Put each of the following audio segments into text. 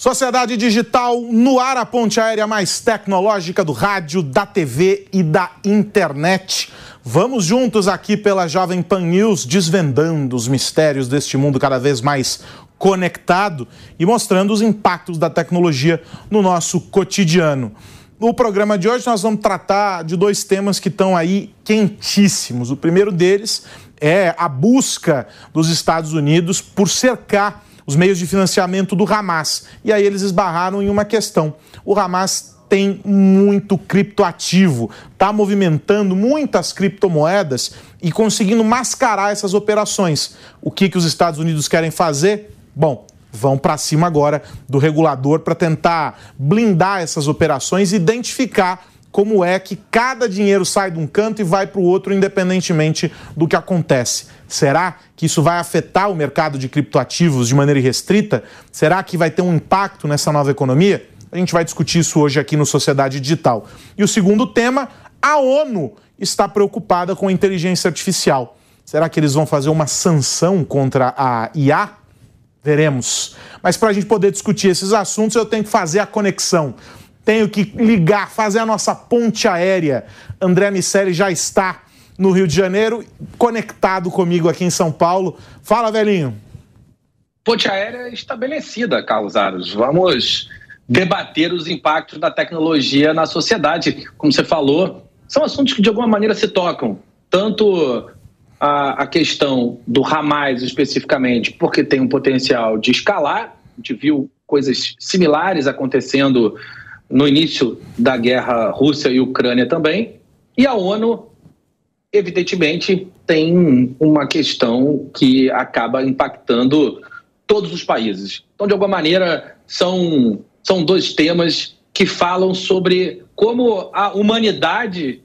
Sociedade Digital no ar, a ponte aérea mais tecnológica do rádio, da TV e da internet. Vamos juntos aqui pela Jovem Pan News, desvendando os mistérios deste mundo cada vez mais conectado e mostrando os impactos da tecnologia no nosso cotidiano. No programa de hoje, nós vamos tratar de dois temas que estão aí quentíssimos. O primeiro deles é a busca dos Estados Unidos por cercar os meios de financiamento do Hamas. E aí eles esbarraram em uma questão. O Hamas tem muito criptoativo, está movimentando muitas criptomoedas e conseguindo mascarar essas operações. O que, que os Estados Unidos querem fazer? Bom, vão para cima agora do regulador para tentar blindar essas operações, identificar como é que cada dinheiro sai de um canto e vai para o outro, independentemente do que acontece. Será que isso vai afetar o mercado de criptoativos de maneira irrestrita? Será que vai ter um impacto nessa nova economia? A gente vai discutir isso hoje aqui no Sociedade Digital. E o segundo tema, a ONU está preocupada com a inteligência artificial. Será que eles vão fazer uma sanção contra a IA? Veremos. Mas para a gente poder discutir esses assuntos, eu tenho que fazer a conexão tenho que ligar, fazer a nossa ponte aérea. André Miceli já está no Rio de Janeiro, conectado comigo aqui em São Paulo. Fala, velhinho. Ponte aérea estabelecida, Carlos Aros. Vamos debater os impactos da tecnologia na sociedade. Como você falou, são assuntos que de alguma maneira se tocam. Tanto a, a questão do Hamas especificamente, porque tem um potencial de escalar. A gente viu coisas similares acontecendo no início da guerra Rússia e Ucrânia também. E a ONU, evidentemente, tem uma questão que acaba impactando todos os países. Então, de alguma maneira, são, são dois temas que falam sobre como a humanidade,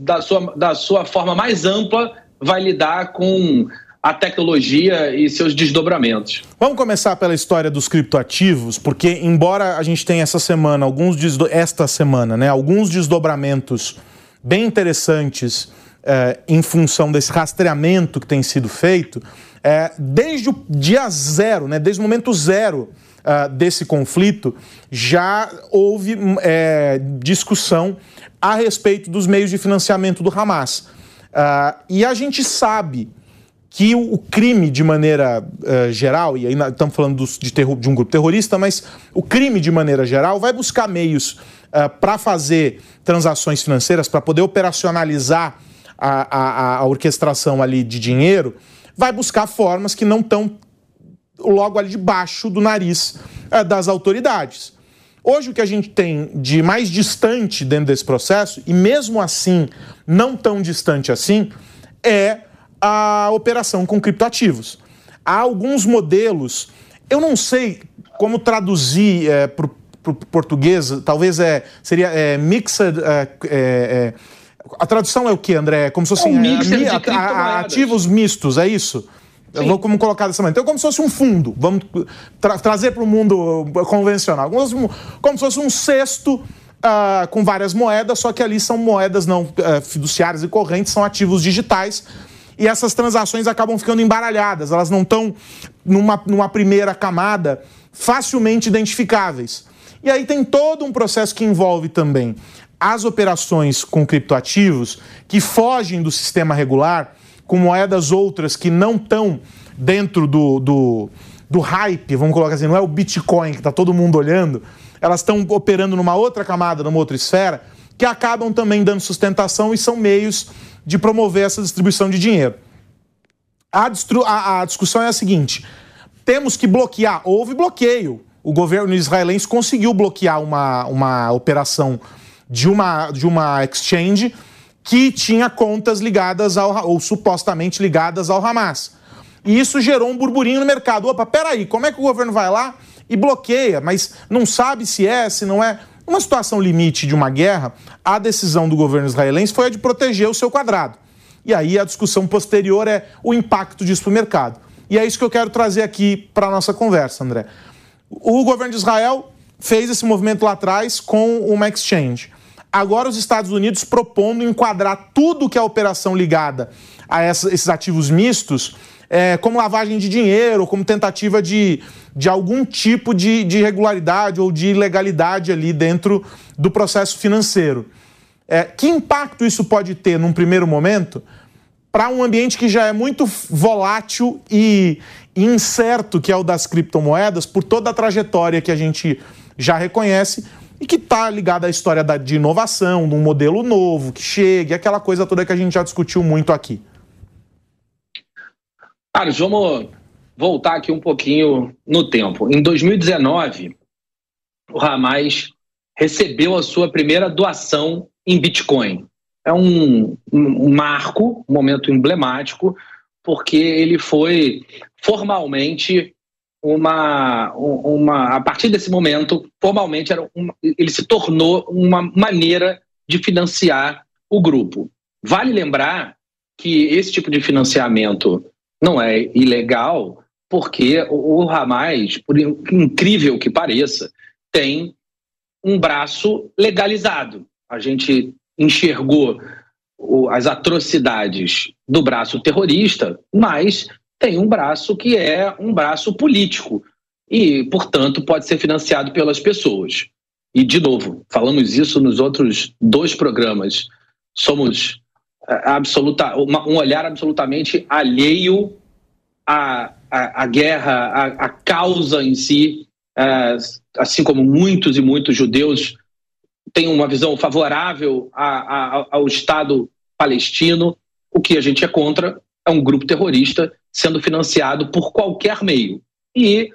da sua, da sua forma mais ampla, vai lidar com a tecnologia e seus desdobramentos. Vamos começar pela história dos criptoativos, porque embora a gente tenha essa semana alguns desdo... esta semana, né, alguns desdobramentos bem interessantes é, em função desse rastreamento que tem sido feito, é, desde o dia zero, né, desde o momento zero uh, desse conflito, já houve é, discussão a respeito dos meios de financiamento do Hamas. Uh, e a gente sabe que o, crime, de maneira uh, geral, e aí estamos falando dos, de, terror, de, um grupo terrorista, mas o crime, de maneira geral, vai buscar meios uh, eh, para fazer transações financeiras, para poder operacionalizar a, a, a, orquestração ali de dinheiro, vai buscar formas que não estão logo ali debaixo do nariz uh, das autoridades. Hoje, o que a gente tem de mais distante dentro desse processo, e mesmo assim não tão distante assim, é a operação com criptoativos. Há alguns modelos, eu não sei como traduzir é, para o português, talvez é, seria é, mixed. É, é, é, a tradução é o que, André? É como se fosse um assim, a, ativos mistos, é isso? Sim. Eu vou como colocar dessa maneira. Então, como se fosse um fundo, vamos tra trazer para o mundo convencional, como se fosse um, como se fosse um cesto uh, com várias moedas, só que ali são moedas não uh, fiduciárias e correntes, são ativos digitais e essas transações acabam ficando embaralhadas, elas não estão numa, numa primeira camada facilmente identificáveis. E aí tem todo um processo que envolve também as operações com criptoativos que fogem do sistema regular, com moedas outras que não estão dentro do, do, do hype, vamos colocar assim, não é o Bitcoin que está todo mundo olhando, elas estão operando numa outra camada, numa outra esfera, que acabam também dando sustentação e são meios de promover essa distribuição de dinheiro. A, a, a discussão é a seguinte: temos que bloquear. Houve bloqueio. O governo israelense conseguiu bloquear uma, uma operação de uma, de uma exchange que tinha contas ligadas ao, ou supostamente ligadas ao Hamas. E isso gerou um burburinho no mercado. Opa, peraí, como é que o governo vai lá e bloqueia, mas não sabe se é, se não é? Uma situação limite de uma guerra, a decisão do governo israelense foi a de proteger o seu quadrado. E aí a discussão posterior é o impacto disso para o mercado. E é isso que eu quero trazer aqui para a nossa conversa, André. O governo de Israel fez esse movimento lá atrás com uma exchange. Agora os Estados Unidos propondo enquadrar tudo que é operação ligada a esses ativos mistos é, como lavagem de dinheiro, como tentativa de, de algum tipo de, de irregularidade ou de ilegalidade ali dentro do processo financeiro. É, que impacto isso pode ter num primeiro momento para um ambiente que já é muito volátil e incerto, que é o das criptomoedas, por toda a trajetória que a gente já reconhece e que está ligada à história da, de inovação, de um modelo novo que chegue, aquela coisa toda que a gente já discutiu muito aqui. Carlos, vamos voltar aqui um pouquinho no tempo. Em 2019, o Ramais recebeu a sua primeira doação em Bitcoin. É um, um marco, um momento emblemático, porque ele foi formalmente uma, uma a partir desse momento, formalmente era uma, ele se tornou uma maneira de financiar o grupo. Vale lembrar que esse tipo de financiamento não é ilegal, porque o Hamas, por incrível que pareça, tem um braço legalizado. A gente enxergou as atrocidades do braço terrorista, mas tem um braço que é um braço político e, portanto, pode ser financiado pelas pessoas. E, de novo, falamos isso nos outros dois programas. Somos absoluta, um olhar absolutamente alheio à, à, à guerra, à, à, causa em si, é, assim como muitos e muitos judeus têm uma visão favorável ao Estado palestino. O que a gente é contra é um grupo terrorista sendo financiado por qualquer meio. E,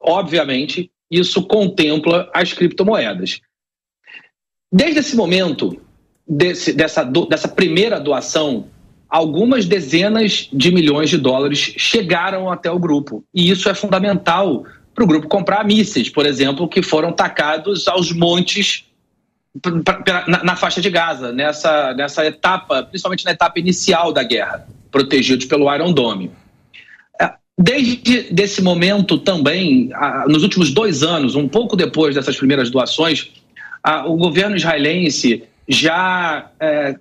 obviamente, isso contempla as criptomoedas. Desde esse momento, desse, dessa, do, dessa primeira doação, algumas dezenas de milhões de dólares chegaram até o grupo. E isso é fundamental para o grupo comprar mísseis, por exemplo, que foram tacados aos montes na, na, faixa de Gaza, nessa, nessa etapa, principalmente na etapa inicial da guerra, protegidos pelo Iron Dome. É, desde esse momento também, nos últimos dois anos, um pouco depois dessas primeiras doações, o governo israelense já é,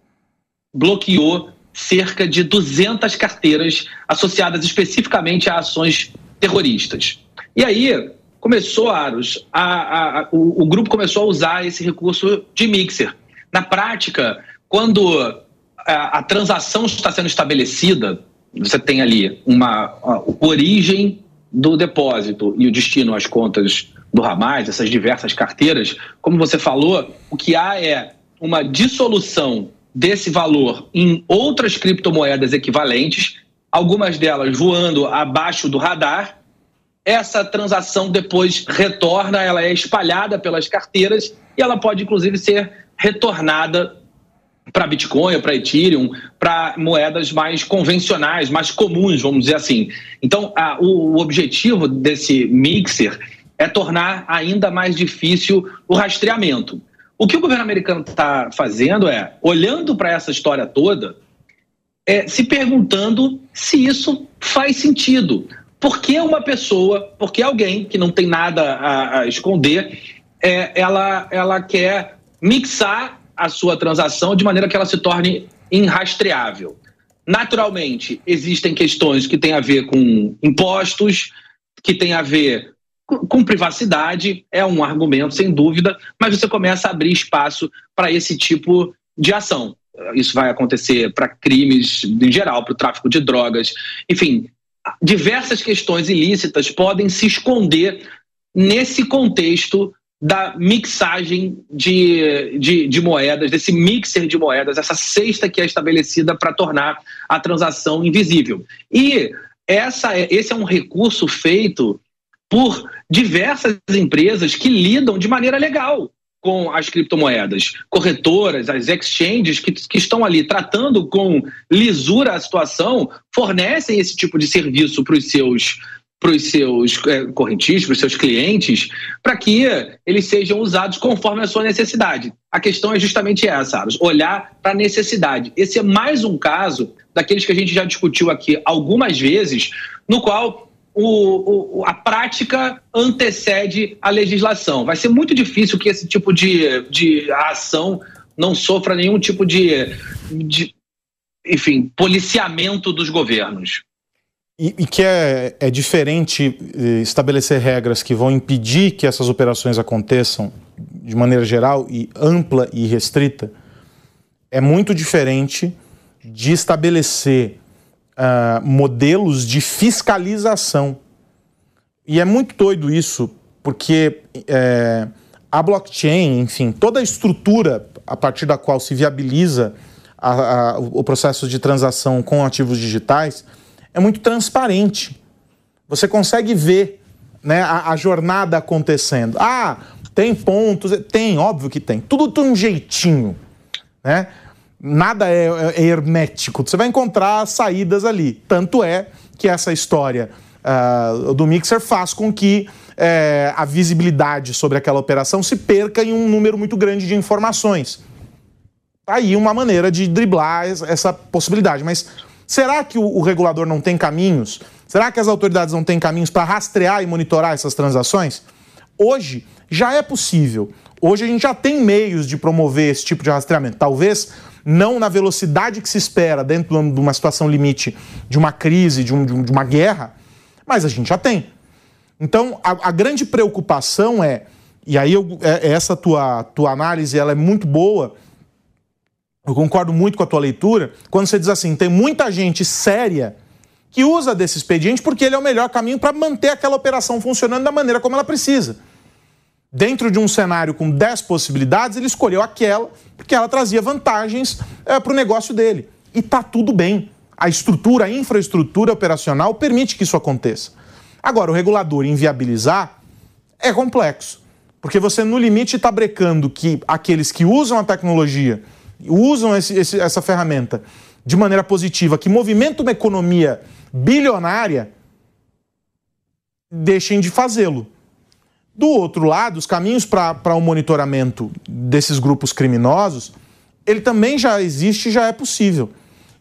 bloqueou cerca de 200 carteiras associadas especificamente a ações terroristas. E aí, começou, Aros, a, a, a, o, o, grupo começou a usar esse recurso de mixer. Na prática, quando a, transação está sendo estabelecida, você tem ali uma origem do depósito e o destino às contas do Hamas, essas diversas carteiras, como você falou, o que há é uma dissolução desse valor em outras criptomoedas equivalentes, algumas delas voando abaixo do radar, essa transação depois retorna, ela é espalhada pelas carteiras e ela pode inclusive ser retornada para Bitcoin, para Ethereum, para moedas mais convencionais, mais comuns, vamos dizer assim. Então, a, o, o objetivo desse mixer é tornar ainda mais difícil o rastreamento. O que o governo americano está fazendo é, olhando para essa história toda, é, se perguntando se isso faz sentido. Por que uma pessoa, por que alguém que não tem nada a, a esconder, é, ela, ela quer mixar a sua transação de maneira que ela se torne inrastreável? Naturalmente, existem questões que têm a ver com impostos, que têm a ver com privacidade, é um argumento, sem dúvida, mas você começa a abrir espaço para esse tipo de ação. Isso vai acontecer para crimes em geral, para o tráfico de drogas, enfim, diversas questões ilícitas podem se esconder nesse contexto da mixagem de, de, de, moedas, desse mixer de moedas, essa cesta que é estabelecida para tornar a transação invisível. E essa é, esse é um recurso feito por diversas empresas que lidam de maneira legal com as criptomoedas. Corretoras, as exchanges que, que estão ali tratando com lisura a situação, fornecem esse tipo de serviço para os seus para os seus é, correntistas, para os seus clientes, para que eles sejam usados conforme a sua necessidade. A questão é justamente essa, Aros, olhar para a necessidade. Esse é mais um caso daqueles que a gente já discutiu aqui algumas vezes, no qual o, o, a prática antecede a legislação. Vai ser muito difícil que esse tipo de, de ação não sofra nenhum tipo de, de enfim, policiamento dos governos. e, e que é, é diferente eh, estabelecer regras que vão impedir que essas operações aconteçam de maneira geral e ampla e restrita, é muito diferente de estabelecer uh, modelos de fiscalização. E é muito doido isso, porque é, a blockchain, enfim, toda a estrutura a partir da qual se viabiliza a, a, o processo de transação com ativos digitais é muito transparente. Você consegue ver né, a, a jornada acontecendo. Ah, tem pontos, tem, óbvio que tem. Tudo tem um jeitinho, né? Nada é, é, hermético. Você vai encontrar saídas ali. Tanto é que essa história uh, do Mixer faz com que uh, a visibilidade sobre aquela operação se perca em um número muito grande de informações. Tá aí uma maneira de driblar essa possibilidade. Mas será que o, o regulador não tem caminhos? Será que as autoridades não têm caminhos para rastrear e monitorar essas transações? Hoje já é possível. Hoje a gente já tem meios de promover esse tipo de rastreamento. Talvez não na velocidade que se espera dentro de uma situação limite de uma crise, de, um, de uma guerra, mas a gente já tem. Então, a, a grande preocupação é, e aí eu, é, é, essa tua, tua análise ela é muito boa, eu concordo muito com a tua leitura, quando você diz assim, tem muita gente séria que usa desse expediente porque ele é o melhor caminho para manter aquela operação funcionando da maneira como ela precisa. Dentro de um cenário com 10 possibilidades, ele escolheu aquela porque ela trazia vantagens é, para o negócio dele. E tá tudo bem. A estrutura, a infraestrutura operacional permite que isso aconteça. Agora, o regulador inviabilizar é complexo, porque você, no limite, está brecando que aqueles que usam a tecnologia, usam esse, esse, essa ferramenta de maneira positiva, que movimenta uma economia bilionária, deixem de fazê-lo. Do outro lado, os caminhos para o um monitoramento desses grupos criminosos, ele também já existe e já é possível.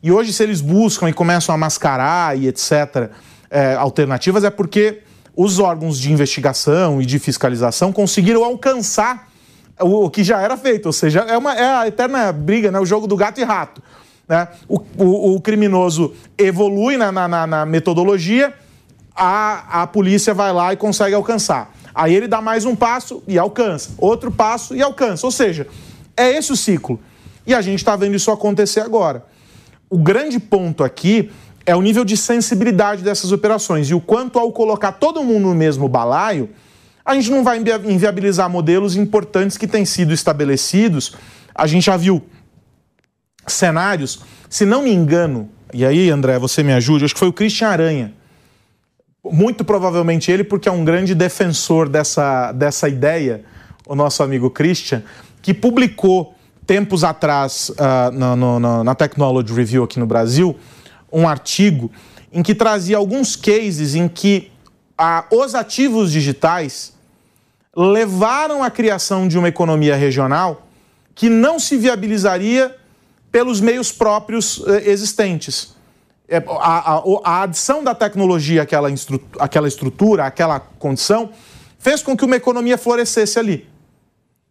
E hoje, se eles buscam e começam a mascarar e etc., é, alternativas, é porque os órgãos de investigação e de fiscalização conseguiram alcançar o, que já era feito. Ou seja, é, uma, é a eterna briga, né? o jogo do gato e rato. Né? O, o, o criminoso evolui na, na, na metodologia, a, a polícia vai lá e consegue alcançar. Aí ele dá mais um passo e alcança, outro passo e alcança. Ou seja, é esse o ciclo. E a gente está vendo isso acontecer agora. O grande ponto aqui é o nível de sensibilidade dessas operações e o quanto, ao colocar todo mundo no mesmo balaio, a gente não vai inviabilizar modelos importantes que têm sido estabelecidos. A gente já viu cenários, se não me engano, e aí, André, você me ajude, acho que foi o Christian Aranha muito provavelmente ele, porque é um grande defensor dessa, dessa ideia, o nosso amigo Christian, que publicou tempos atrás uh, no, no, na Technology Review aqui no Brasil um artigo em que trazia alguns cases em que os ativos digitais levaram à criação de uma economia regional que não se viabilizaria pelos meios próprios uh, existentes. É, a, a, a adição da tecnologia àquela, àquela estrutura, àquela condição, fez com que uma economia florescesse ali.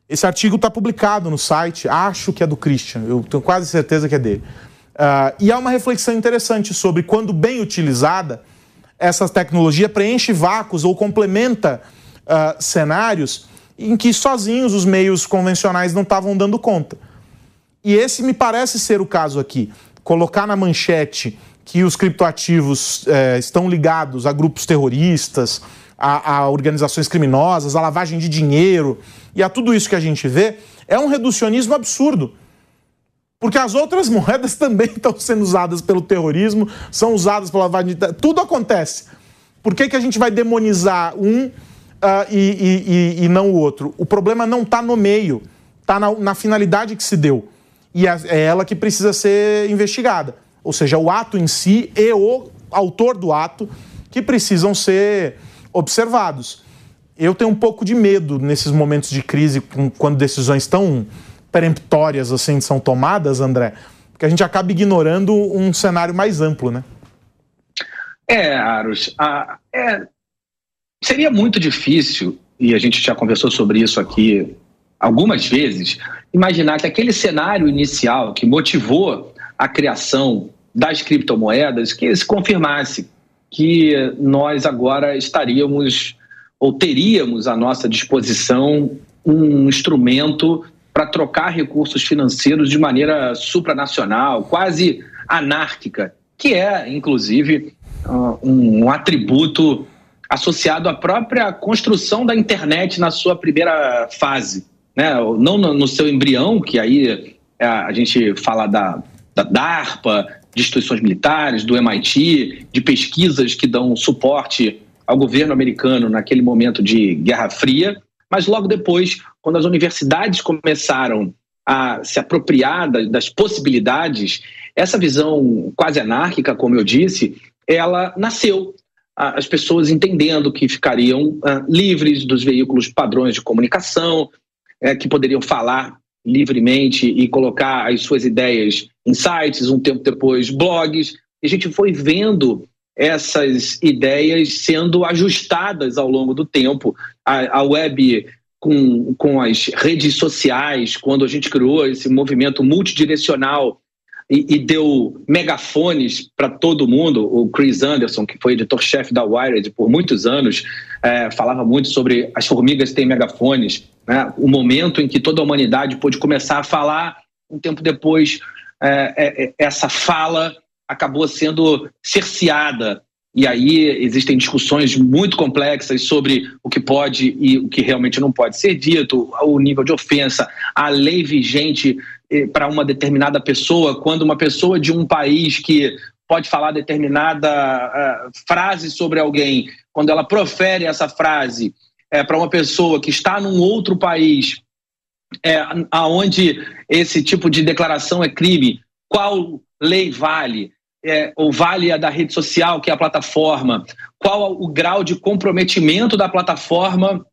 Esse artigo está publicado no site, acho que é do Christian, eu tenho quase certeza que é dele. Uh, e há uma reflexão interessante sobre quando bem utilizada, essa tecnologia preenche vácuos ou complementa uh, cenários em que sozinhos os meios convencionais não estavam dando conta. E esse me parece ser o caso aqui. Colocar na manchete que os criptoativos é, estão ligados a grupos terroristas, a, a, organizações criminosas, a lavagem de dinheiro e a tudo isso que a gente vê, é um reducionismo absurdo. Porque as outras moedas também estão sendo usadas pelo terrorismo, são usadas pela lavagem de Tudo acontece. Por que, que a gente vai demonizar um uh, e, e, e, não o outro? O problema não está no meio, está na, na finalidade que se deu. E é, é ela que precisa ser investigada ou seja, o ato em si e o autor do ato, que precisam ser observados. Eu tenho um pouco de medo nesses momentos de crise, quando decisões tão peremptórias assim são tomadas, André, porque a gente acaba ignorando um cenário mais amplo, né? É, Aros, é, seria muito difícil, e a gente já conversou sobre isso aqui algumas vezes, imaginar que aquele cenário inicial que motivou a criação das criptomoedas que se confirmasse que nós agora estaríamos ou teríamos à nossa disposição um instrumento para trocar recursos financeiros de maneira supranacional, quase anárquica, que é, inclusive, uh, um atributo associado à própria construção da internet na sua primeira fase. Né? Não no seu embrião, que aí é, a gente fala da, da DARPA, de instituições militares, do MIT, de pesquisas que dão suporte ao governo americano naquele momento de Guerra Fria, mas logo depois, quando as universidades começaram a se apropriar das possibilidades, essa visão quase anárquica, como eu disse, ela nasceu. As pessoas entendendo que ficariam ah, livres dos veículos padrões de comunicação, é, que poderiam falar livremente e colocar as suas ideias em sites, um tempo depois blogs. E a gente foi vendo essas ideias sendo ajustadas ao longo do tempo. A, a web com, com as redes sociais, quando a gente criou esse movimento multidirecional e, e deu megafones para todo mundo. O Chris Anderson, que foi editor-chefe da Wired por muitos anos, é, falava muito sobre as formigas têm megafones. Né? O momento em que toda a humanidade pôde começar a falar, um tempo depois, é, é, é essa fala acabou sendo cerceada. E aí existem discussões muito complexas sobre o que pode e o que realmente não pode ser dito, o nível de ofensa, a lei vigente para uma determinada pessoa, quando uma pessoa de um país que pode falar determinada uh, frase sobre alguém, quando ela profere essa frase é, para uma pessoa que está num outro país, é, aonde esse tipo de declaração é crime, qual lei vale? É, ou vale a da rede social, que é a plataforma? Qual o grau de comprometimento da plataforma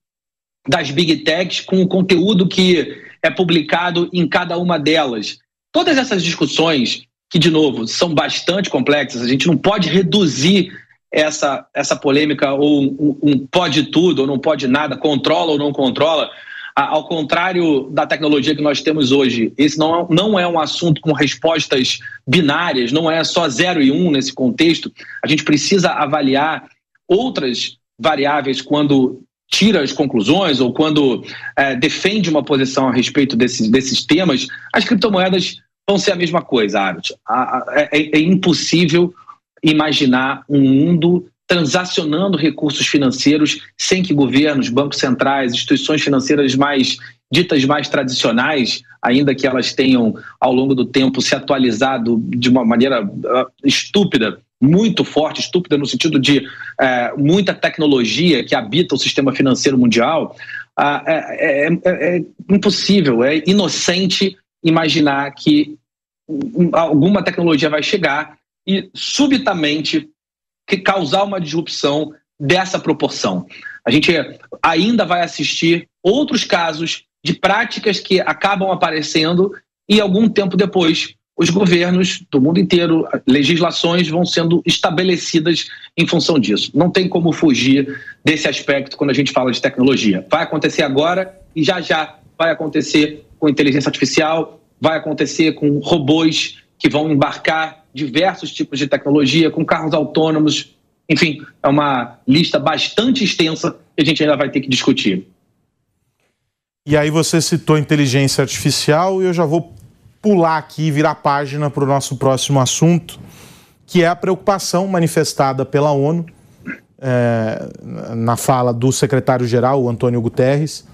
das big techs com o conteúdo que é publicado em cada uma delas. Todas essas discussões, que, de novo, são bastante complexas, a gente não pode reduzir essa, essa polêmica ou um, um pode tudo ou não pode nada, controla ou não controla. Ao contrário da tecnologia que nós temos hoje, esse não é, não é um assunto com respostas binárias, não é só zero e um nesse contexto. A gente precisa avaliar outras variáveis quando tira as conclusões ou quando é, defende uma posição a respeito desses, desses temas, as criptomoedas vão ser a mesma coisa, Abbott. É, é impossível imaginar um mundo transacionando recursos financeiros sem que governos, bancos centrais, instituições financeiras mais ditas mais tradicionais, ainda que elas tenham ao longo do tempo se atualizado de uma maneira uh, estúpida muito forte, estúpida no sentido de é, muita tecnologia que habita o sistema financeiro mundial, é, é, é, é impossível, é inocente imaginar que alguma tecnologia vai chegar e subitamente que causar uma disrupção dessa proporção. A gente ainda vai assistir outros casos de práticas que acabam aparecendo e algum tempo depois os governos do mundo inteiro, legislações vão sendo estabelecidas em função disso. Não tem como fugir desse aspecto quando a gente fala de tecnologia. Vai acontecer agora e já já vai acontecer com inteligência artificial, vai acontecer com robôs que vão embarcar diversos tipos de tecnologia, com carros autônomos. Enfim, é uma lista bastante extensa que a gente ainda vai ter que discutir. E aí você citou inteligência artificial e eu já vou pular aqui e virar página para o nosso próximo assunto, que é a preocupação manifestada pela ONU é, na fala do secretário-geral, Antônio Guterres,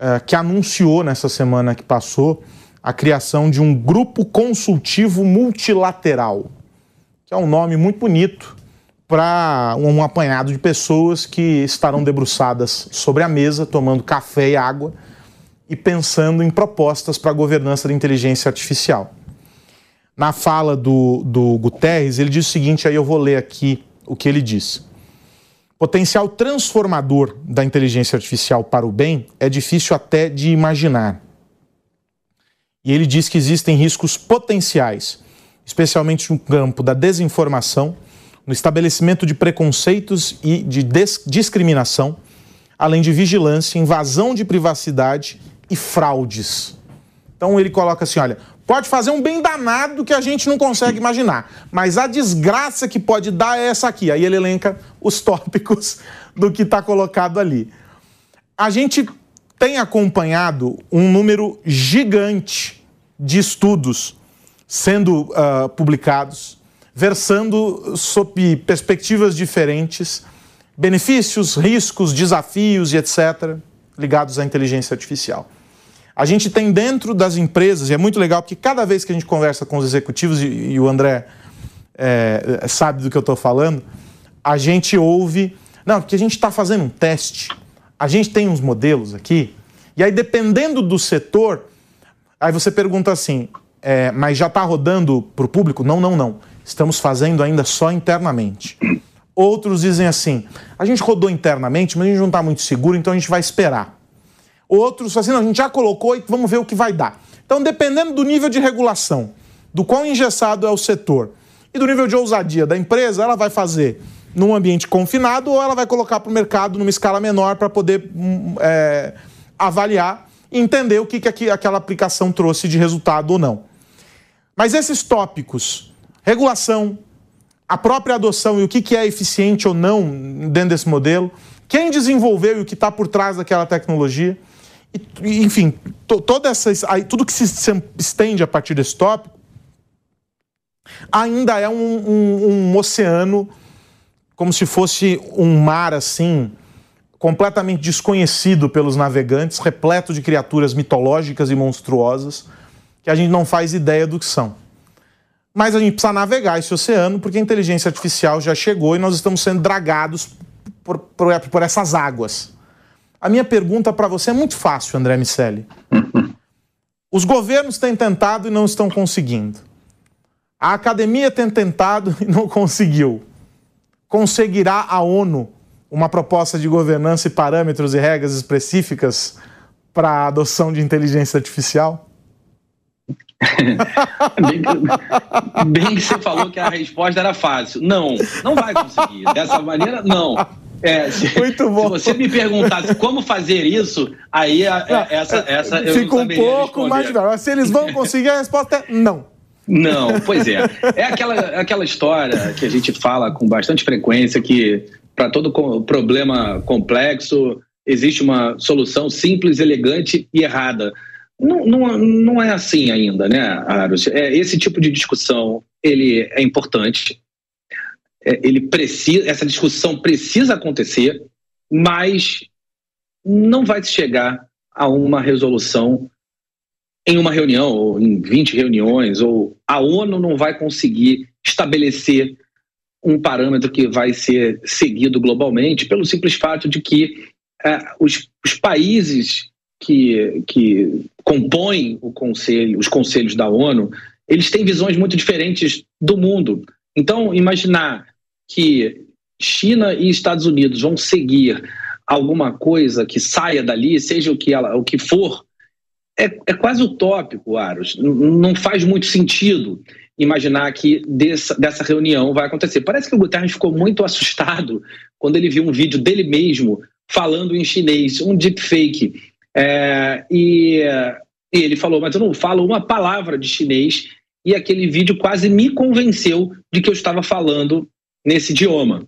é, que anunciou nessa semana que passou a criação de um grupo consultivo multilateral, que é um nome muito bonito para um apanhado de pessoas que estarão debruçadas sobre a mesa, tomando café e água e pensando em propostas para a governança da inteligência artificial. Na fala do, do Guterres, ele diz o seguinte: aí eu vou ler aqui o que ele diz. Potencial transformador da inteligência artificial para o bem é difícil até de imaginar. E ele diz que existem riscos potenciais, especialmente no campo da desinformação, no estabelecimento de preconceitos e de discriminação, além de vigilância, invasão de privacidade e fraudes. Então ele coloca assim: olha, Pode fazer um bem danado que a gente não consegue imaginar. Mas a desgraça que pode dar é essa aqui. Aí ele elenca os tópicos do que está colocado ali. A gente tem acompanhado um número gigante de estudos sendo uh, publicados, versando sob perspectivas diferentes, benefícios, riscos, desafios e etc., ligados à inteligência artificial. A gente tem dentro das empresas, e é muito legal porque cada vez que a gente conversa com os executivos, e, e o André é, sabe do que eu estou falando, a gente ouve. Não, porque a gente está fazendo um teste, a gente tem uns modelos aqui, e aí dependendo do setor, aí você pergunta assim: é, mas já está rodando para o público? Não, não, não. Estamos fazendo ainda só internamente. Outros dizem assim: a gente rodou internamente, mas a gente não está muito seguro, então a gente vai esperar. Outros assim, não, a gente já colocou e vamos ver o que vai dar. Então, dependendo do nível de regulação, do quão engessado é o setor e do nível de ousadia da empresa, ela vai fazer num ambiente confinado ou ela vai colocar para o mercado numa escala menor para poder hum, é, avaliar e entender o que, que aquela aplicação trouxe de resultado ou não. Mas esses tópicos, regulação, a própria adoção e o que é eficiente ou não dentro desse modelo, quem desenvolveu e o que está por trás daquela tecnologia, e, enfim, to, toda essa, tudo que se, se estende a partir desse tópico, ainda é um, um, um oceano, como se fosse um mar assim, completamente desconhecido pelos navegantes, repleto de criaturas mitológicas e monstruosas que a gente não faz ideia do que são. Mas a gente precisa navegar esse oceano porque a inteligência artificial já chegou e nós estamos sendo dragados por, por, por essas águas. A minha pergunta para você é muito fácil, André Miceli. Os governos têm tentado e não estão conseguindo. A academia tem tentado e não conseguiu. Conseguirá a ONU uma proposta de governança e parâmetros e regras específicas para a adoção de inteligência artificial? bem, bem, que, você falou que a resposta era fácil. Não, não vai conseguir. Dessa maneira, não. É, se, Muito bom. Se você me perguntasse como fazer isso, aí a, não, essa, essa eu Fica um pouco mais mais Se eles vão conseguir, a resposta é não. Não, pois é. É aquela, aquela história que a gente fala com bastante frequência que para todo problema complexo existe uma solução simples, elegante e errada. Não, não, não é assim ainda, né, Aros? É, esse tipo de discussão ele é importante. É, ele precisa, essa discussão precisa acontecer, mas não vai se chegar a uma resolução em uma reunião, ou em 20 reuniões, ou a ONU não vai conseguir estabelecer um parâmetro que vai ser seguido globalmente, pelo simples fato de que é, os, os países que, que compõem o conselho, os conselhos da ONU, eles têm visões muito diferentes do mundo. Então, imaginar que China e Estados Unidos vão seguir alguma coisa que saia dali, seja o que, ela, o que for, é, é quase utópico, Aros. Não faz muito sentido imaginar que dessa, dessa reunião vai acontecer. Parece que o Guterres ficou muito assustado quando ele viu um vídeo dele mesmo falando em chinês, um deepfake. É, e, e ele falou, mas eu não falo uma palavra de chinês, e aquele vídeo quase me convenceu de que eu estava falando nesse idioma.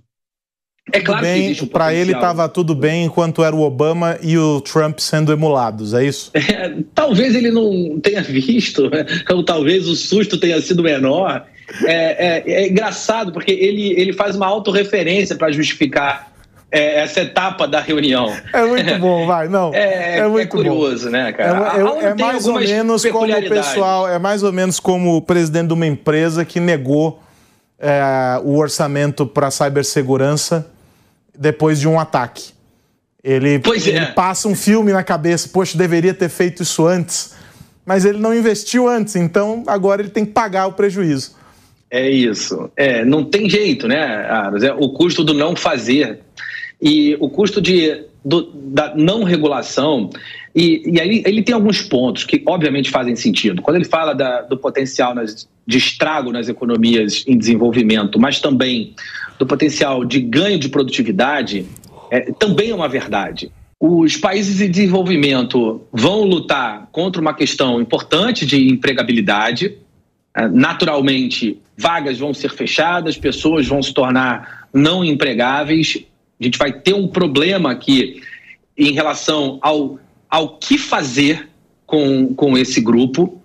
É claro bem, que existe um Para ele estava tudo bem enquanto era o Obama e o Trump sendo emulados, é isso? É, talvez ele não tenha visto, ou talvez o susto tenha sido menor. É, é, é engraçado, porque ele, ele faz uma autorreferência para justificar é, essa etapa da reunião. É muito bom, vai, não. É, é, muito é curioso, bom. né, cara? É mais ou menos como o pessoal, é mais ou menos como o presidente de uma empresa que negou é, o orçamento para cibersegurança depois de um ataque. Ele, ele é. passa um filme na cabeça, poxa, deveria ter feito isso antes, mas ele não investiu antes, então agora ele tem que pagar o prejuízo. É isso. É, não tem jeito, né, Aros? É o custo do não fazer e o custo de, do, da não regulação. E, e aí ele tem alguns pontos que, obviamente, fazem sentido. Quando ele fala da, do potencial nas, de estrago nas economias em desenvolvimento, mas também do potencial de ganho de produtividade, é, também é uma verdade. Os países em desenvolvimento vão lutar contra uma questão importante de empregabilidade. É, naturalmente, vagas vão ser fechadas, pessoas vão se tornar não empregáveis. A gente vai ter um problema aqui em relação ao, ao que fazer com, com esse grupo.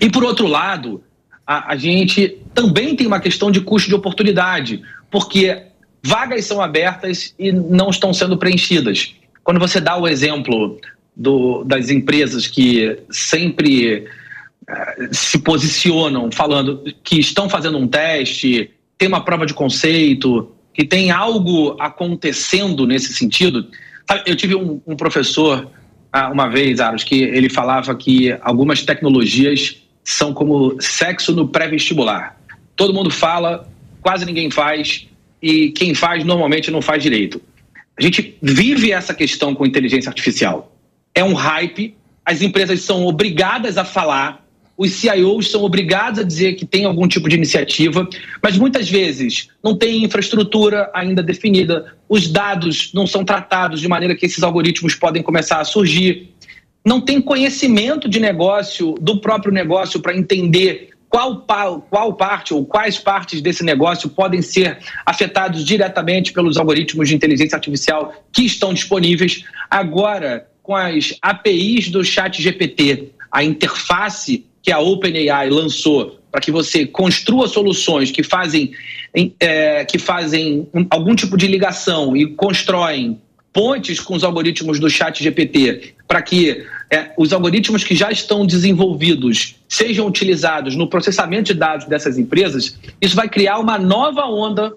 E, por outro lado, a, a gente também tem uma questão de custo de oportunidade, porque vagas são abertas e não estão sendo preenchidas. Quando você dá o exemplo do, das empresas que sempre uh, se posicionam falando que estão fazendo um teste, tem uma prova de conceito, que tem algo acontecendo nesse sentido. Eu tive um, um professor uma vez, Aros, que ele falava que algumas tecnologias são como sexo no pré-vestibular. Todo mundo fala, quase ninguém faz, e quem faz normalmente não faz direito. A gente vive essa questão com inteligência artificial. É um hype, as empresas são obrigadas a falar, os CIOs são obrigados a dizer que tem algum tipo de iniciativa, mas muitas vezes não tem infraestrutura ainda definida, os dados não são tratados de maneira que esses algoritmos podem começar a surgir não tem conhecimento de negócio, do próprio negócio, para entender qual, qual parte ou quais partes desse negócio podem ser afetados diretamente pelos algoritmos de inteligência artificial que estão disponíveis. Agora, com as APIs do Chat GPT, a interface que a OpenAI lançou para que você construa soluções que fazem, é, que fazem algum tipo de ligação e constroem pontes com os algoritmos do Chat GPT para que é, os algoritmos que já estão desenvolvidos sejam utilizados no processamento de dados dessas empresas, isso vai criar uma nova onda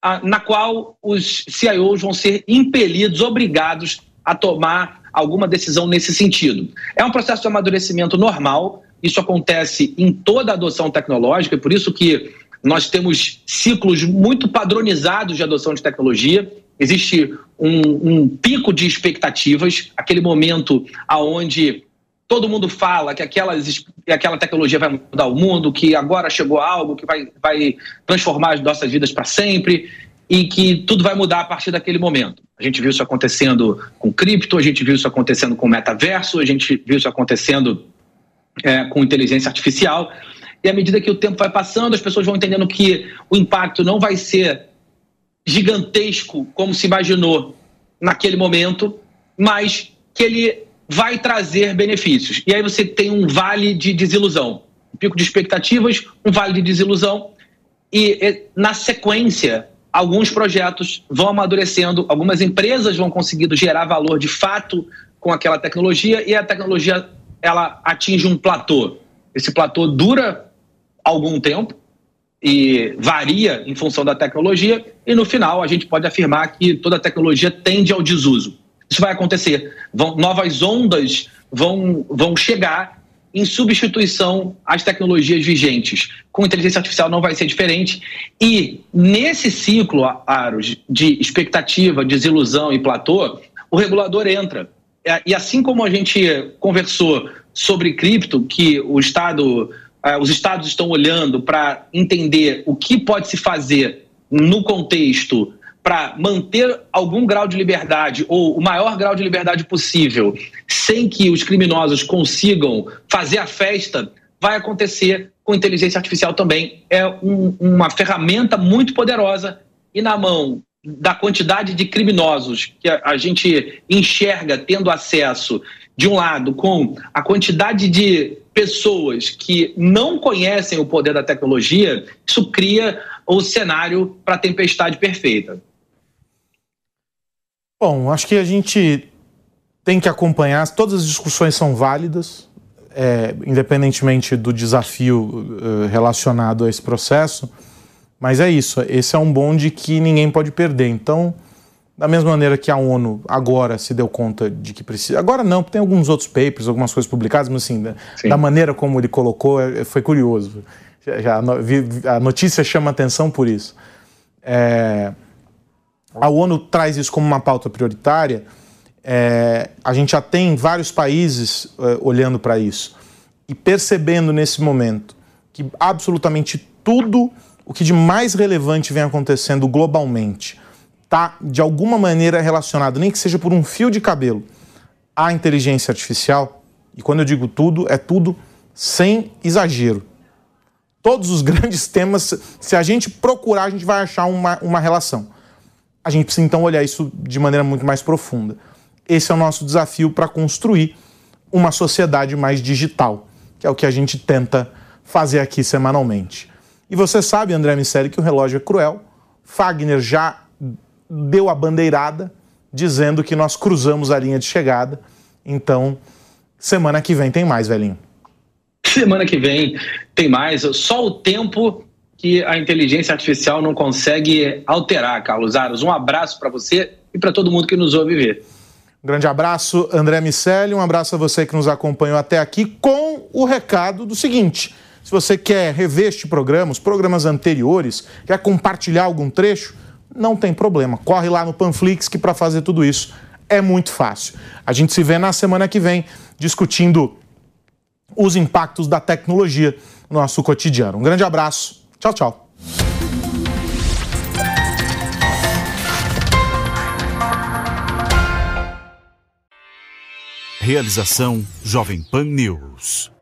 a, na qual os CIOs vão ser impelidos, obrigados a tomar alguma decisão nesse sentido. É um processo de amadurecimento normal, isso acontece em toda a adoção tecnológica, por isso que nós temos ciclos muito padronizados de adoção de tecnologia existe um, um pico de expectativas, aquele momento aonde todo mundo fala que aquelas, aquela tecnologia vai mudar o mundo, que agora chegou algo que vai, vai transformar as nossas vidas para sempre e que tudo vai mudar a partir daquele momento. A gente viu isso acontecendo com cripto, a gente viu isso acontecendo com metaverso, a gente viu isso acontecendo é, com inteligência artificial. E à medida que o tempo vai passando, as pessoas vão entendendo que o impacto não vai ser gigantesco como se imaginou naquele momento, mas que ele vai trazer benefícios. E aí você tem um vale de desilusão, um pico de expectativas, um vale de desilusão e na sequência alguns projetos vão amadurecendo, algumas empresas vão conseguindo gerar valor de fato com aquela tecnologia e a tecnologia ela atinge um platô. Esse platô dura algum tempo, e varia em função da tecnologia, e no final a gente pode afirmar que toda tecnologia tende ao desuso. Isso vai acontecer. Vão, novas ondas vão, vão chegar em substituição às tecnologias vigentes. Com inteligência artificial não vai ser diferente. E nesse ciclo, Aros, de expectativa, desilusão e platô, o regulador entra. É, e assim como a gente conversou sobre cripto, que o Estado uh, os estados estão olhando para entender o que pode se fazer no contexto para manter algum grau de liberdade ou o maior grau de liberdade possível, sem que os criminosos consigam fazer a festa, vai acontecer com inteligência artificial também. É um, uma ferramenta muito poderosa e na mão da quantidade de criminosos que a, gente enxerga tendo acesso, de um lado, com a quantidade de pessoas que não conhecem o poder da tecnologia, isso cria o cenário para a tempestade perfeita. Bom, acho que a gente tem que acompanhar, todas as discussões são válidas, é, independentemente do desafio uh, relacionado a esse processo, mas é isso, esse é um bonde que ninguém pode perder. Então, da mesma maneira que a ONU agora se deu conta de que precisa. Agora não, tem alguns outros papers, algumas coisas publicadas, mas assim, da, da maneira como ele colocou, é, foi curioso. Já, a notícia chama atenção por isso. É, a ONU traz isso como uma pauta prioritária. É, a gente já tem vários países é, olhando para isso e percebendo nesse momento que absolutamente tudo o que de mais relevante vem acontecendo globalmente está de alguma maneira relacionado, nem que seja por um fio de cabelo, à inteligência artificial, e quando eu digo tudo, é tudo sem exagero. Todos os grandes temas, se a gente procurar, a gente vai achar uma, uma relação. A gente precisa então olhar isso de maneira muito mais profunda. Esse é o nosso desafio para construir uma sociedade mais digital, que é o que a gente tenta fazer aqui semanalmente. E você sabe, André Miceli, que o relógio é cruel. Fagner já deu a bandeirada dizendo que nós cruzamos a linha de chegada. Então, semana que vem tem mais, velhinho. Semana que vem tem mais. Só o tempo que a inteligência artificial não consegue alterar, Carlos Aros. Um abraço para você e para todo mundo que nos ouve ver. Um grande abraço, André Miceli. Um abraço a você que nos acompanhou até aqui com o recado do seguinte. Se você quer rever este programa, os programas anteriores, quer compartilhar algum trecho, não tem problema. Corre lá no Panflix que para fazer tudo isso é muito fácil. A gente se vê na semana que vem discutindo os impactos da tecnologia no nosso cotidiano. Um grande abraço. Tchau, tchau. Realização Jovem Pan News.